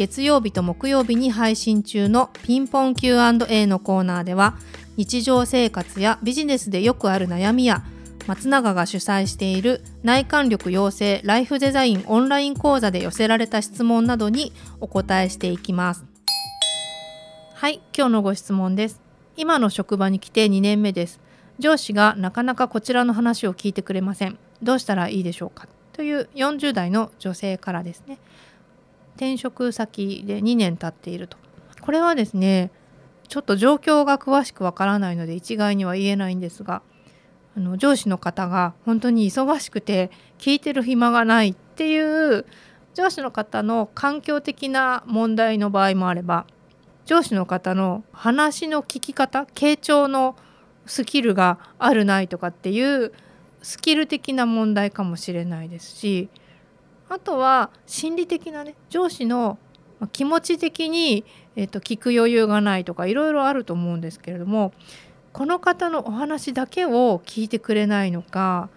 月曜日と木曜日に配信中のピンポン Q&A のコーナーでは日常生活やビジネスでよくある悩みや松永が主催している内観力養成ライフデザインオンライン講座で寄せられた質問などにお答えしていきます。はい今日のご質問です。今の職場に来て2年目です。上司がなかなかこちらの話を聞いてくれません。どうしたらいいでしょうか？という40代の女性からですね。転職先で2年経っていると。これはですねちょっと状況が詳しくわからないので一概には言えないんですがあの上司の方が本当に忙しくて聞いてる暇がないっていう上司の方の環境的な問題の場合もあれば上司の方の話の聞き方傾聴のスキルがあるないとかっていうスキル的な問題かもしれないですしあとは心理的なね上司の気持ち的に、えー、と聞く余裕がないとかいろいろあると思うんですけれどもこの方のお話だけを聞いてくれないのか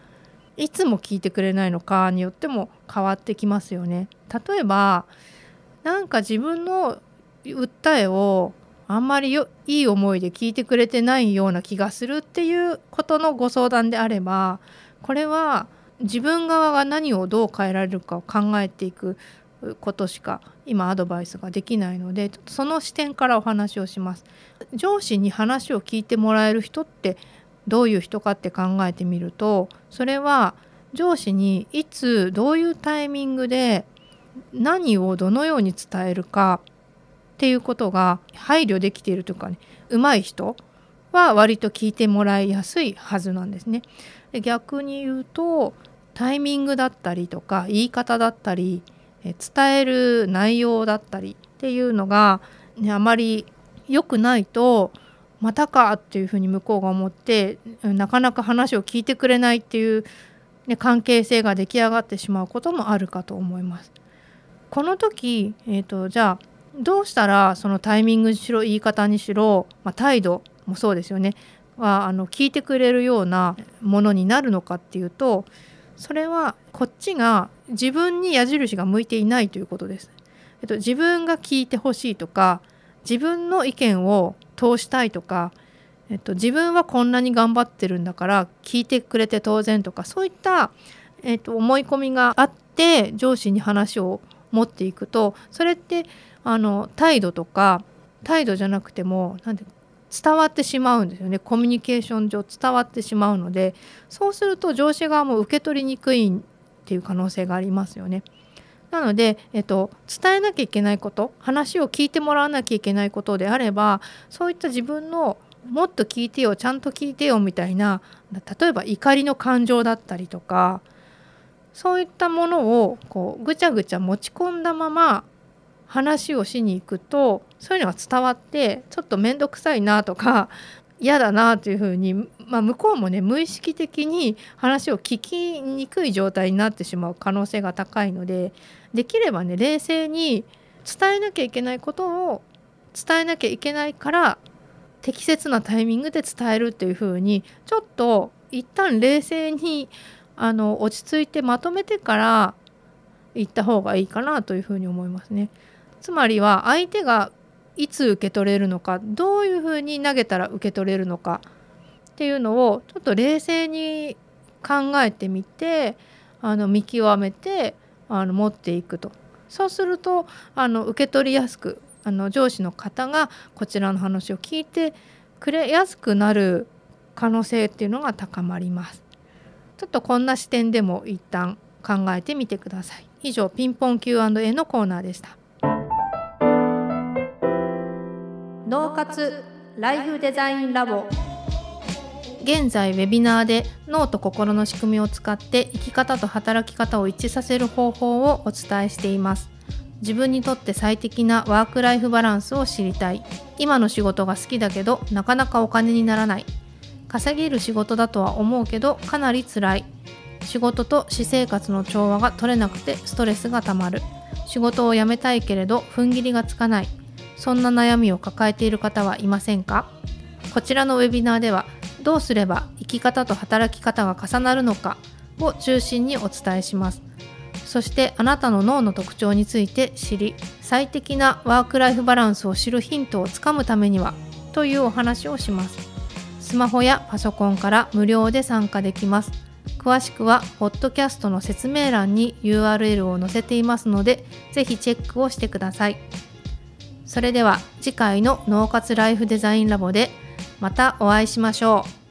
いつも聞いてくれないのかによっても変わってきますよね。例えばなんか自分の訴えをあんまりよいい思いで聞いてくれてないような気がするっていうことのご相談であればこれは自分側が何をどう変えられるかを考えていくことしか今アドバイスができないのでその視点からお話をします。上司に話を聞いてもらえる人ってどういう人かって考えてみるとそれは上司にいつどういうタイミングで何をどのように伝えるかっていうことが配慮できているというかね上手い人は割と聞いてもらいやすいはずなんですね。逆に言うとタイミングだったりとか言い方だったり伝える内容だったりっていうのが、ね、あまり良くないとまたかっていうふうに向こうが思ってなかなか話を聞いてくれないっていう、ね、関係性が出来上がってしまうこともあるかと思います。この時、えーと、じゃあどうしたらそのタイミングにしろ言い方にしろ、まあ、態度もそうですよねはあの聞いてくれるようなものになるのかっていうとそれはこっちが自分に矢印が向いていないということです。えっと、自分が聞いてほしいとか自分の意見を通したいとか、えっと、自分はこんなに頑張ってるんだから聞いてくれて当然とかそういった、えっと、思い込みがあって上司に話を持っていくとそれってあの態度とか態度じゃなくても何て伝わってしまうんですよねコミュニケーション上伝わってしまうのでそうすると上司側も受け取りにくいっていう可能性がありますよね。なので、えっと、伝えなきゃいけないこと話を聞いてもらわなきゃいけないことであればそういった自分のもっと聞いてよちゃんと聞いてよみたいな例えば怒りの感情だったりとかそういったものをこうぐちゃぐちゃ持ち込んだまま話をしに行くとそういうのが伝わってちょっと面倒くさいなとか 嫌だなというふうに、まあ、向こうもね無意識的に話を聞きにくい状態になってしまう可能性が高いのでできればね冷静に伝えなきゃいけないことを伝えなきゃいけないから適切なタイミングで伝えるっていうふうにちょっと一旦冷静にあの落ち着いてまとめてから言った方がいいかなというふうに思いますね。つまりは相手がいつ受け取れるのかどういうふうに投げたら受け取れるのかっていうのをちょっと冷静に考えてみてあの見極めてあの持っていくとそうするとあの受け取りやすくあの上司の方がこちらの話を聞いてくれやすくなる可能性っていうのが高まります。ちょっとこんな視点でも一旦考えてみてください。以上ピンポン Q&A のコーナーでした。脳活ライフデザインラボ。現在ウェビナーで脳と心の仕組みを使って生き方と働き方を一致させる方法をお伝えしています。自分にとって最適なワークライフバランスを知りたい。今の仕事が好きだけどなかなかお金にならない。稼げる仕事だとは思うけどかなり辛い。仕事と私生活の調和が取れなくてストレスがたまる。仕事を辞めたいけれど踏ん切りがつかない。そんな悩みを抱えている方はいませんか？こちらのウェビナーではどうすれば生き方と働き方が重なるのかを中心にお伝えします。そしてあなたの脳の特徴について知り最適なワークライフバランスを知るヒントをつかむためにはというお話をします。スマホやパソコンから無料で参加できます。詳しくはポッドキャストの説明欄に URL を載せていますのでぜひチェックをしてください。それでは次回の脳活ライフデザインラボでまたお会いしましょう。